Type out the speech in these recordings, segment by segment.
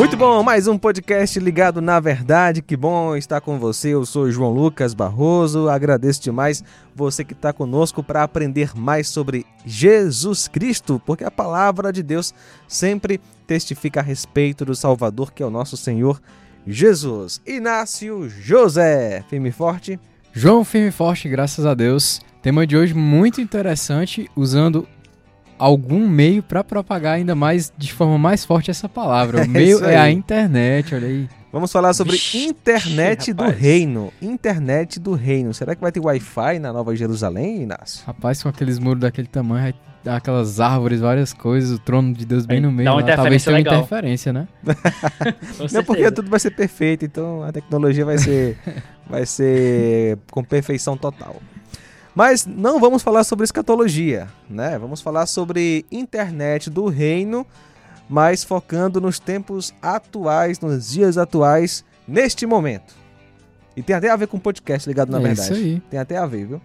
Muito bom, mais um podcast ligado na verdade. Que bom estar com você. Eu sou João Lucas Barroso. Agradeço demais você que está conosco para aprender mais sobre Jesus Cristo, porque a palavra de Deus sempre testifica a respeito do Salvador, que é o nosso Senhor Jesus. Inácio José, firme e forte. João firme e forte, graças a Deus. Tema de hoje muito interessante, usando algum meio para propagar ainda mais de forma mais forte essa palavra. O meio é, é a internet, olha aí. Vamos falar sobre Vixe, internet do reino. Internet do reino. Será que vai ter Wi-Fi na Nova Jerusalém, Inácio? Rapaz, com aqueles muros daquele tamanho, vai dar aquelas árvores, várias coisas, o trono de Deus bem no meio. Dá uma lá, talvez tenha uma interferência, né? Não porque tudo vai ser perfeito, então a tecnologia vai ser, vai ser com perfeição total. Mas não vamos falar sobre escatologia, né? Vamos falar sobre internet do reino, mas focando nos tempos atuais, nos dias atuais, neste momento. E tem até a ver com o podcast ligado na é verdade. Isso aí. Tem até a ver, viu?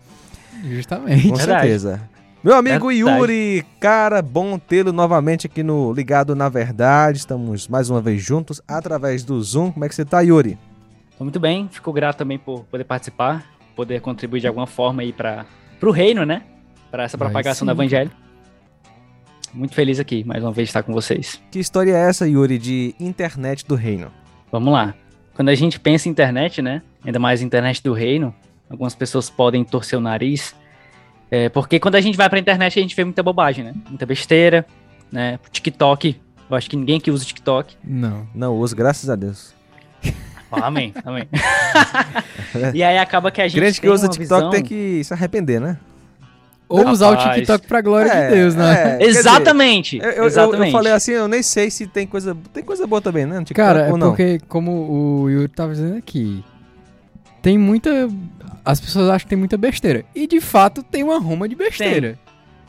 Justamente. Com certeza. Meu amigo verdade. Yuri, cara, bom tê-lo novamente aqui no Ligado na Verdade. Estamos mais uma vez juntos através do Zoom. Como é que você tá, Yuri? Tô muito bem, fico grato também por poder participar poder contribuir de alguma forma aí para o reino, né? Para essa propagação do evangelho. Muito feliz aqui, mais uma vez, estar com vocês. Que história é essa, Yuri, de internet do reino? Vamos lá. Quando a gente pensa em internet, né? Ainda mais internet do reino, algumas pessoas podem torcer o nariz. É, porque quando a gente vai pra internet, a gente vê muita bobagem, né? Muita besteira, né? TikTok. Eu acho que ninguém aqui usa TikTok. Não, não uso, graças a Deus. amém, amém. e aí acaba que a gente. Crente que usa TikTok visão... tem que se arrepender, né? Ou Rapaz. usar o TikTok pra glória é, de Deus, né? É, exatamente. Dizer, eu, exatamente. Eu, eu, falei assim, eu nem sei se tem coisa. Tem coisa boa também, né? No TikTok, Cara, é porque, como o Yuri tava dizendo aqui, tem muita. As pessoas acham que tem muita besteira. E de fato tem uma ruma de besteira. Tem.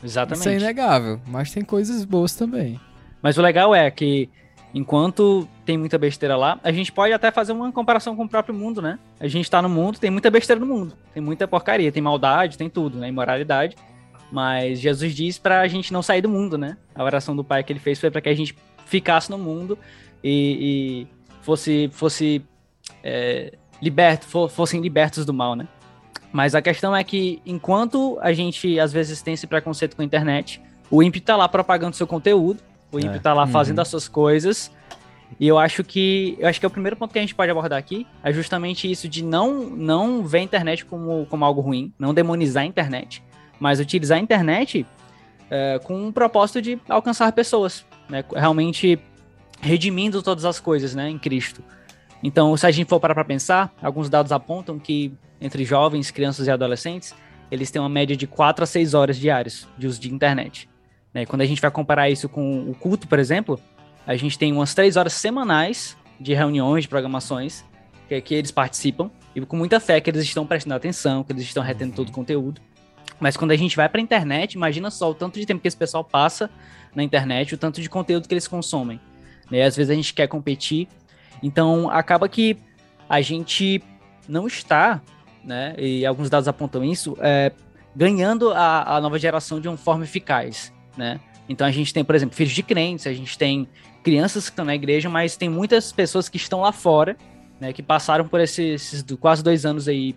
Exatamente. Isso é inegável. Mas tem coisas boas também. Mas o legal é que Enquanto tem muita besteira lá, a gente pode até fazer uma comparação com o próprio mundo, né? A gente tá no mundo, tem muita besteira no mundo. Tem muita porcaria, tem maldade, tem tudo, né? Imoralidade. Mas Jesus diz pra gente não sair do mundo, né? A oração do Pai que ele fez foi para que a gente ficasse no mundo e, e fosse, fosse é, liberto, fossem libertos do mal, né? Mas a questão é que enquanto a gente às vezes tem esse preconceito com a internet, o ímpio tá lá propagando seu conteúdo o ímpio é. tá lá uhum. fazendo as suas coisas. E eu acho que eu acho que é o primeiro ponto que a gente pode abordar aqui é justamente isso de não não ver a internet como, como algo ruim, não demonizar a internet, mas utilizar a internet é, com um propósito de alcançar pessoas, né? Realmente redimindo todas as coisas, né, em Cristo. Então, se a gente for parar para pensar, alguns dados apontam que entre jovens, crianças e adolescentes, eles têm uma média de 4 a 6 horas diárias de uso de internet. Né? Quando a gente vai comparar isso com o culto, por exemplo, a gente tem umas três horas semanais de reuniões, de programações, que, que eles participam, e com muita fé que eles estão prestando atenção, que eles estão retendo todo o conteúdo. Mas quando a gente vai para a internet, imagina só o tanto de tempo que esse pessoal passa na internet, o tanto de conteúdo que eles consomem. Né? Às vezes a gente quer competir, então acaba que a gente não está, né? E alguns dados apontam isso, é, ganhando a, a nova geração de uma forma eficaz né? Então a gente tem, por exemplo, filhos de crentes, a gente tem crianças que estão na igreja, mas tem muitas pessoas que estão lá fora, né? Que passaram por esses, quase dois anos aí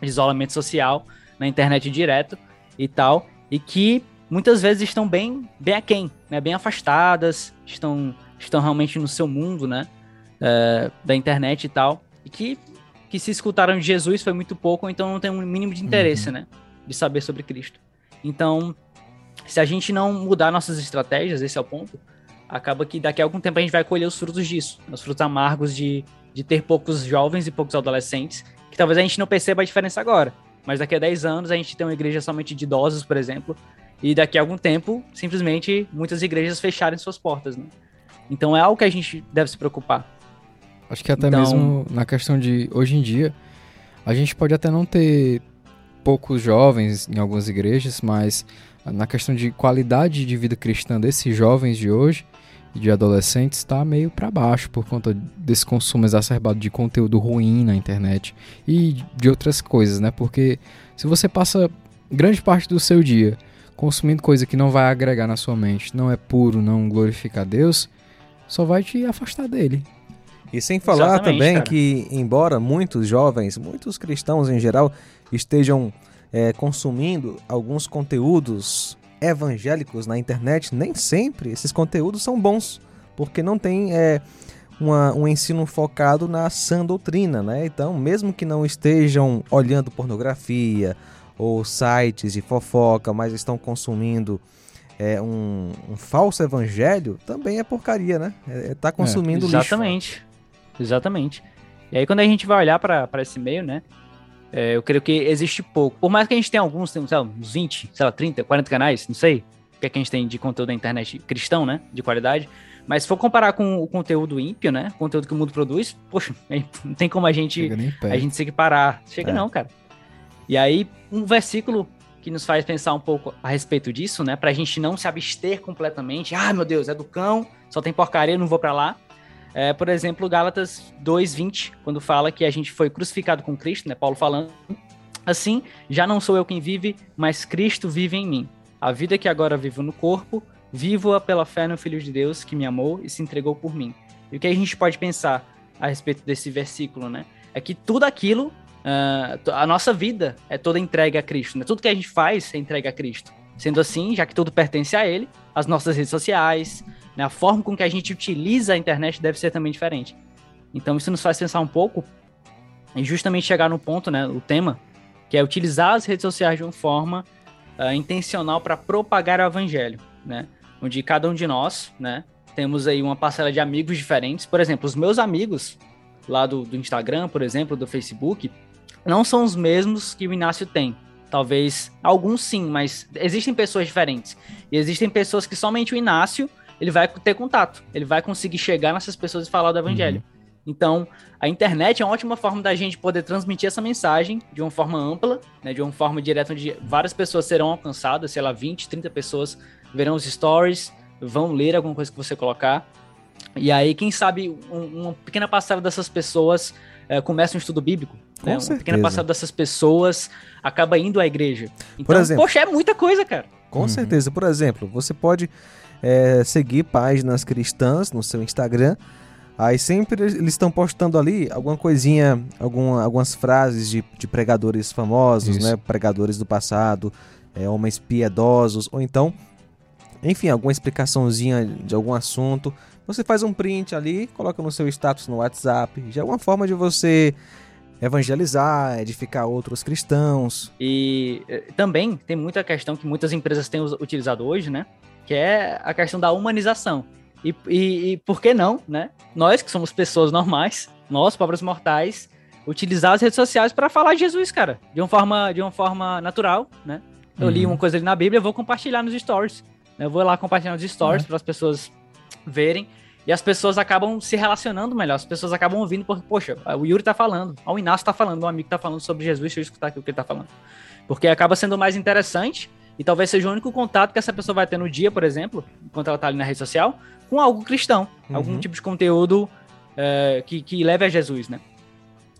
de isolamento social na internet direto e tal, e que muitas vezes estão bem, bem aquém, né? Bem afastadas, estão, estão realmente no seu mundo, né? Uh, da internet e tal, e que, que se escutaram de Jesus foi muito pouco, então não tem um mínimo de interesse, uhum. né? De saber sobre Cristo. Então, se a gente não mudar nossas estratégias, esse é o ponto, acaba que daqui a algum tempo a gente vai colher os frutos disso, os frutos amargos de, de ter poucos jovens e poucos adolescentes, que talvez a gente não perceba a diferença agora, mas daqui a 10 anos a gente tem uma igreja somente de idosos, por exemplo, e daqui a algum tempo, simplesmente, muitas igrejas fecharem suas portas, né? Então é algo que a gente deve se preocupar. Acho que até então... mesmo na questão de hoje em dia, a gente pode até não ter poucos jovens em algumas igrejas, mas na questão de qualidade de vida cristã desses jovens de hoje e de adolescentes está meio para baixo por conta desse consumo exacerbado de conteúdo ruim na internet e de outras coisas, né? Porque se você passa grande parte do seu dia consumindo coisa que não vai agregar na sua mente, não é puro, não glorifica a Deus, só vai te afastar dele. E sem falar Exatamente, também cara. que, embora muitos jovens, muitos cristãos em geral, estejam é, consumindo alguns conteúdos evangélicos na internet, nem sempre esses conteúdos são bons, porque não tem é, uma, um ensino focado na sã doutrina, né? Então, mesmo que não estejam olhando pornografia ou sites de fofoca, mas estão consumindo é, um, um falso evangelho, também é porcaria, né? É, é tá consumindo é, exatamente, lixo. Exatamente. E aí, quando a gente vai olhar para esse meio, né? É, eu creio que existe pouco. Por mais que a gente tenha alguns, sei lá, uns 20, sei lá, 30, 40 canais, não sei o que, é que a gente tem de conteúdo na internet cristão, né? De qualidade. Mas se for comparar com o conteúdo ímpio, né? O conteúdo que o mundo produz, poxa, não tem como a gente a gente se equiparar. Chega é. não, cara. E aí, um versículo que nos faz pensar um pouco a respeito disso, né? Pra gente não se abster completamente. Ah, meu Deus, é do cão, só tem porcaria, não vou para lá. É, por exemplo, Gálatas 2:20, quando fala que a gente foi crucificado com Cristo, né? Paulo falando. Assim, já não sou eu quem vive, mas Cristo vive em mim. A vida que agora vivo no corpo, vivo-a pela fé no Filho de Deus que me amou e se entregou por mim. E o que a gente pode pensar a respeito desse versículo, né? É que tudo aquilo, uh, a nossa vida é toda entregue a Cristo, né? Tudo que a gente faz é entregue a Cristo. Sendo assim, já que tudo pertence a Ele, as nossas redes sociais, né, a forma com que a gente utiliza a internet deve ser também diferente. Então isso nos faz pensar um pouco e justamente chegar no ponto, né, o tema, que é utilizar as redes sociais de uma forma uh, intencional para propagar o evangelho, né? onde cada um de nós, né, temos aí uma parcela de amigos diferentes. Por exemplo, os meus amigos lá do, do Instagram, por exemplo, do Facebook, não são os mesmos que o Inácio tem. Talvez alguns sim, mas existem pessoas diferentes. E existem pessoas que somente o Inácio ele vai ter contato. Ele vai conseguir chegar nessas pessoas e falar do evangelho. Uhum. Então, a internet é uma ótima forma da gente poder transmitir essa mensagem de uma forma ampla, né, de uma forma direta, onde várias pessoas serão alcançadas, sei lá, 20, 30 pessoas verão os stories, vão ler alguma coisa que você colocar. E aí, quem sabe, um, uma pequena parcela dessas pessoas é, começa um estudo bíblico. Com né? Uma pequena parcela dessas pessoas acaba indo à igreja. Então, exemplo, poxa, é muita coisa, cara. Com uhum. certeza. Por exemplo, você pode é, seguir páginas cristãs no seu Instagram. Aí sempre eles estão postando ali alguma coisinha, alguma, algumas frases de, de pregadores famosos, Isso. né? Pregadores do passado, é, homens piedosos, ou então enfim, alguma explicaçãozinha de algum assunto. Você faz um print ali, coloca no seu status no WhatsApp. Já é uma forma de você evangelizar, edificar outros cristãos. E eh, também tem muita questão que muitas empresas têm utilizado hoje, né? Que é a questão da humanização. E, e, e por que não, né? Nós que somos pessoas normais, nós, pobres mortais, utilizar as redes sociais para falar de Jesus, cara, de uma forma, de uma forma natural, né? Eu uhum. li uma coisa ali na Bíblia, eu vou compartilhar nos stories. Eu vou lá compartilhando os stories uhum. para as pessoas verem. E as pessoas acabam se relacionando melhor, as pessoas acabam ouvindo, porque, poxa, o Yuri tá falando, o Inácio tá falando, um amigo tá falando sobre Jesus, deixa eu escutar aqui o que ele tá falando. Porque acaba sendo mais interessante e talvez seja o único contato que essa pessoa vai ter no dia, por exemplo, enquanto ela tá ali na rede social, com algo cristão, uhum. algum tipo de conteúdo é, que, que leve a Jesus, né?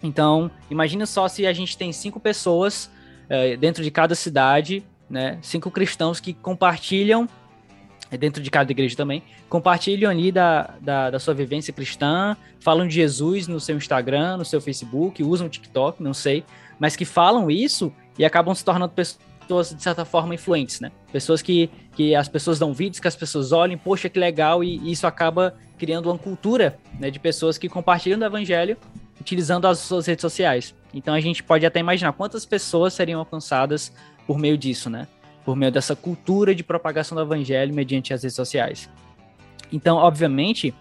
Então, imagina só se a gente tem cinco pessoas é, dentro de cada cidade, né? Cinco cristãos que compartilham é dentro de cada igreja também, compartilham ali da, da, da, sua vivência cristã, falam de Jesus no seu Instagram, no seu Facebook, usam o TikTok, não sei, mas que falam isso e acabam se tornando pessoas, de certa forma, influentes, né? Pessoas que, que as pessoas dão vídeos, que as pessoas olhem, poxa, que legal, e, e isso acaba criando uma cultura né, de pessoas que compartilham do evangelho utilizando as suas redes sociais. Então a gente pode até imaginar quantas pessoas seriam alcançadas por meio disso, né? por meio dessa cultura de propagação do evangelho mediante as redes sociais. Então, obviamente,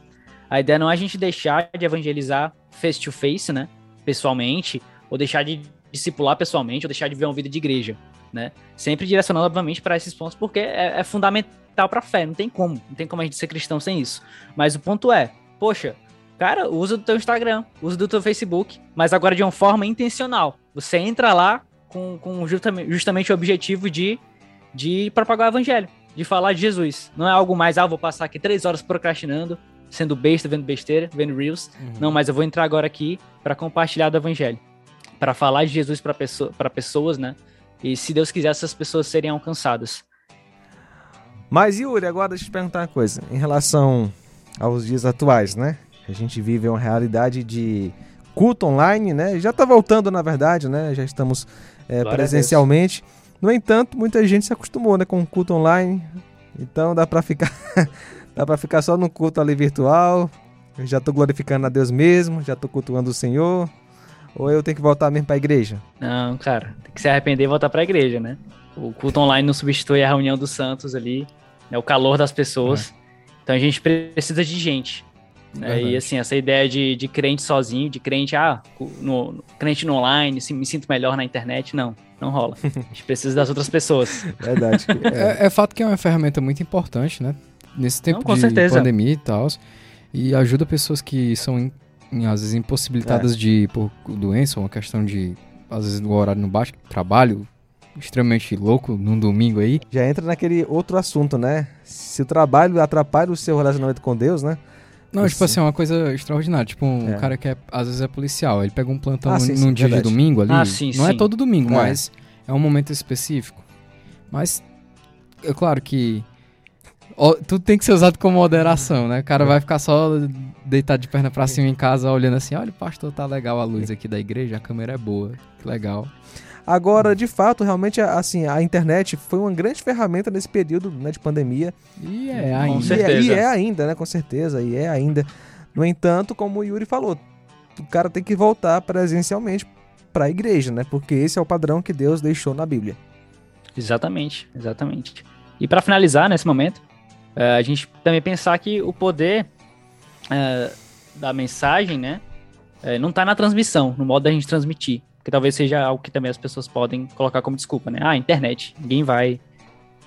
a ideia não é a gente deixar de evangelizar face to face, né, pessoalmente, ou deixar de discipular pessoalmente, ou deixar de ver uma vida de igreja, né? Sempre direcionando, obviamente, para esses pontos, porque é, é fundamental para a fé, não tem como, não tem como a gente ser cristão sem isso. Mas o ponto é, poxa, cara, usa do teu Instagram, usa do teu Facebook, mas agora de uma forma intencional. Você entra lá com, com justamente, justamente o objetivo de de propagar o evangelho, de falar de Jesus. Não é algo mais, ah, vou passar aqui três horas procrastinando, sendo besta, vendo besteira, vendo reels. Uhum. Não, mas eu vou entrar agora aqui para compartilhar do evangelho, para falar de Jesus para pessoa, pessoas, né? E se Deus quiser, essas pessoas serem alcançadas. Mas Yuri, agora deixa eu te perguntar uma coisa. Em relação aos dias atuais, né? A gente vive uma realidade de culto online, né? Já está voltando, na verdade, né? Já estamos é, presencialmente. No entanto, muita gente se acostumou, né, com o culto online. Então dá para ficar dá para ficar só no culto ali virtual. Eu já estou glorificando a Deus mesmo, já estou cultuando o Senhor. Ou eu tenho que voltar mesmo para a igreja? Não, cara, tem que se arrepender e voltar para a igreja, né? O culto online não substitui a reunião dos santos ali, né, o calor das pessoas. É. Então a gente precisa de gente. Né? E assim, essa ideia de, de crente sozinho, de crente, ah, no, no crente no online, assim, me sinto melhor na internet, não, não rola. A gente precisa das outras pessoas. Verdade. É. é, é, fato que é uma ferramenta muito importante, né? Nesse tempo não, de certeza. pandemia e tal. E ajuda pessoas que são, às vezes, impossibilitadas é. de ir por doença, ou uma questão de, às vezes, no horário no baixo, trabalho, extremamente louco num domingo aí. Já entra naquele outro assunto, né? Se o trabalho atrapalha o seu relacionamento com Deus, né? Não, tipo assim, é uma coisa extraordinária. Tipo, um é. cara que é, às vezes é policial, ele pega um plantão ah, sim, num sim, dia verdade. de domingo ali. Ah, sim, não é todo domingo, é. mas é um momento específico. Mas, é claro que tudo tem que ser usado com moderação, né? O cara vai ficar só deitado de perna pra cima em casa, olhando assim, olha, pastor, tá legal a luz aqui da igreja, a câmera é boa, que legal. Agora, de fato, realmente, assim, a internet foi uma grande ferramenta nesse período né, de pandemia. E é ainda. Com certeza. E, é, e é ainda, né? Com certeza, e é ainda. No entanto, como o Yuri falou, o cara tem que voltar presencialmente para a igreja, né? Porque esse é o padrão que Deus deixou na Bíblia. Exatamente, exatamente. E para finalizar nesse momento, uh, a gente também pensar que o poder uh, da mensagem, né, uh, não está na transmissão, no modo da gente transmitir, que talvez seja algo que também as pessoas podem colocar como desculpa, né? Ah, internet, ninguém vai,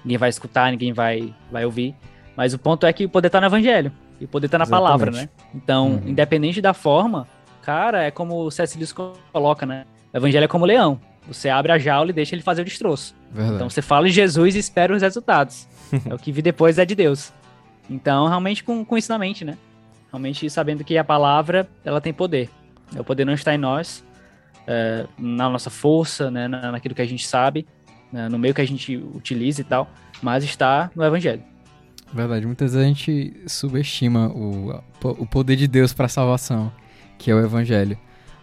ninguém vai escutar, ninguém vai, vai ouvir. Mas o ponto é que o poder tá no evangelho, e o poder tá na Exatamente. palavra, né? Então, uhum. independente da forma, cara, é como o C.S. Lewis coloca, né? O evangelho é como o leão. Você abre a jaula e deixa ele fazer o destroço. Verdade. Então você fala em Jesus e espera os resultados. é o que vi depois é de Deus. Então, realmente com, com isso na mente, né? Realmente sabendo que a palavra, ela tem poder. O poder não está em nós, é, na nossa força, né, naquilo que a gente sabe, né, no meio que a gente utiliza e tal, mas está no Evangelho. Verdade, muitas vezes a gente subestima o, o poder de Deus para a salvação, que é o Evangelho.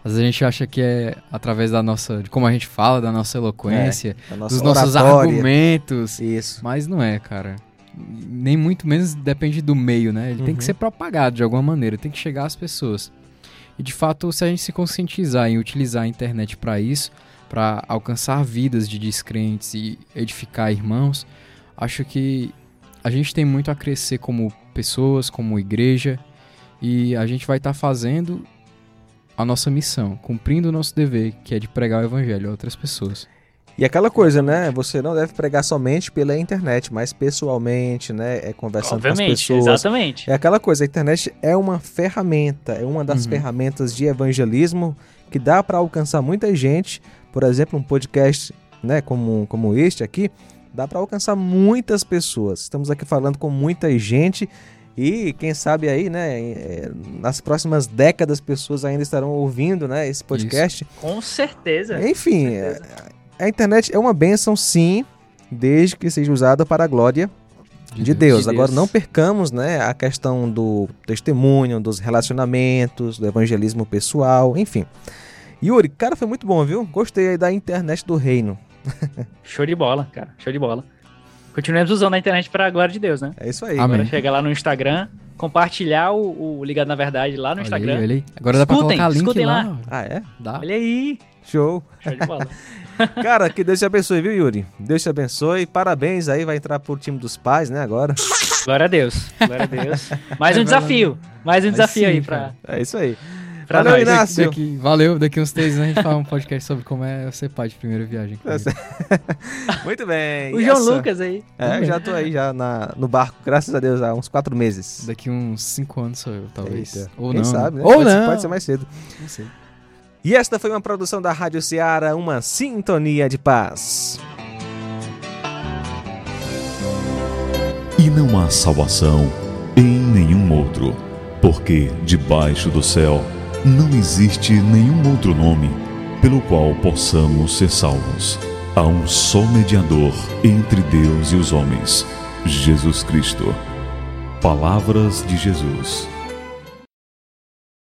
Às vezes a gente acha que é através da nossa, de como a gente fala, da nossa eloquência, é, nossa dos nossos argumentos. Isso. Mas não é, cara. Nem muito menos depende do meio, né? Ele uhum. tem que uhum. ser propagado de alguma maneira, tem que chegar às pessoas. E de fato, se a gente se conscientizar em utilizar a internet para isso, para alcançar vidas de descrentes e edificar irmãos, acho que a gente tem muito a crescer como pessoas, como igreja, e a gente vai estar tá fazendo a nossa missão, cumprindo o nosso dever, que é de pregar o evangelho a outras pessoas. E aquela coisa, né? Você não deve pregar somente pela internet, mas pessoalmente, né? É conversando Obviamente, com as pessoas. Exatamente. É aquela coisa, a internet é uma ferramenta, é uma das uhum. ferramentas de evangelismo que dá para alcançar muita gente. Por exemplo, um podcast, né, como, como este aqui, dá para alcançar muitas pessoas. Estamos aqui falando com muita gente e quem sabe aí, né, é, nas próximas décadas pessoas ainda estarão ouvindo, né, esse podcast. Isso. Com certeza. Enfim, Com certeza a internet é uma bênção, sim, desde que seja usada para a glória de, de Deus. Deus. Agora, não percamos né, a questão do testemunho, dos relacionamentos, do evangelismo pessoal, enfim. Yuri, cara, foi muito bom, viu? Gostei aí da internet do reino. Show de bola, cara. Show de bola. Continuemos usando a internet para a glória de Deus, né? É isso aí. Agora chega lá no Instagram, compartilhar o, o Ligado na Verdade lá no olha Instagram. Aí, olha aí. Agora dá pra colocar link lá. lá. Ah, é? Dá. Olha aí. Show. Show de bola. Cara, que Deus te abençoe, viu, Yuri? Deus te abençoe. Parabéns aí, vai entrar pro time dos pais, né, agora. Glória a Deus. Glória a Deus. Mais um desafio. Mais um desafio sim, aí pra. É isso aí. Pra valeu, nós. Inácio. Daqui, valeu, daqui uns três anos a gente fala um podcast sobre como é ser pai de primeira viagem. Muito bem. O João essa... Lucas aí. É, já tô aí já na, no barco, graças a Deus, há uns quatro meses. Daqui uns cinco anos sou eu, talvez. Eita. Ou Quem não. sabe, né? Ou pode, não. Pode ser mais cedo. Não sei. E esta foi uma produção da Rádio Ceará, uma sintonia de paz. E não há salvação em nenhum outro, porque debaixo do céu não existe nenhum outro nome pelo qual possamos ser salvos. Há um só mediador entre Deus e os homens, Jesus Cristo Palavras de Jesus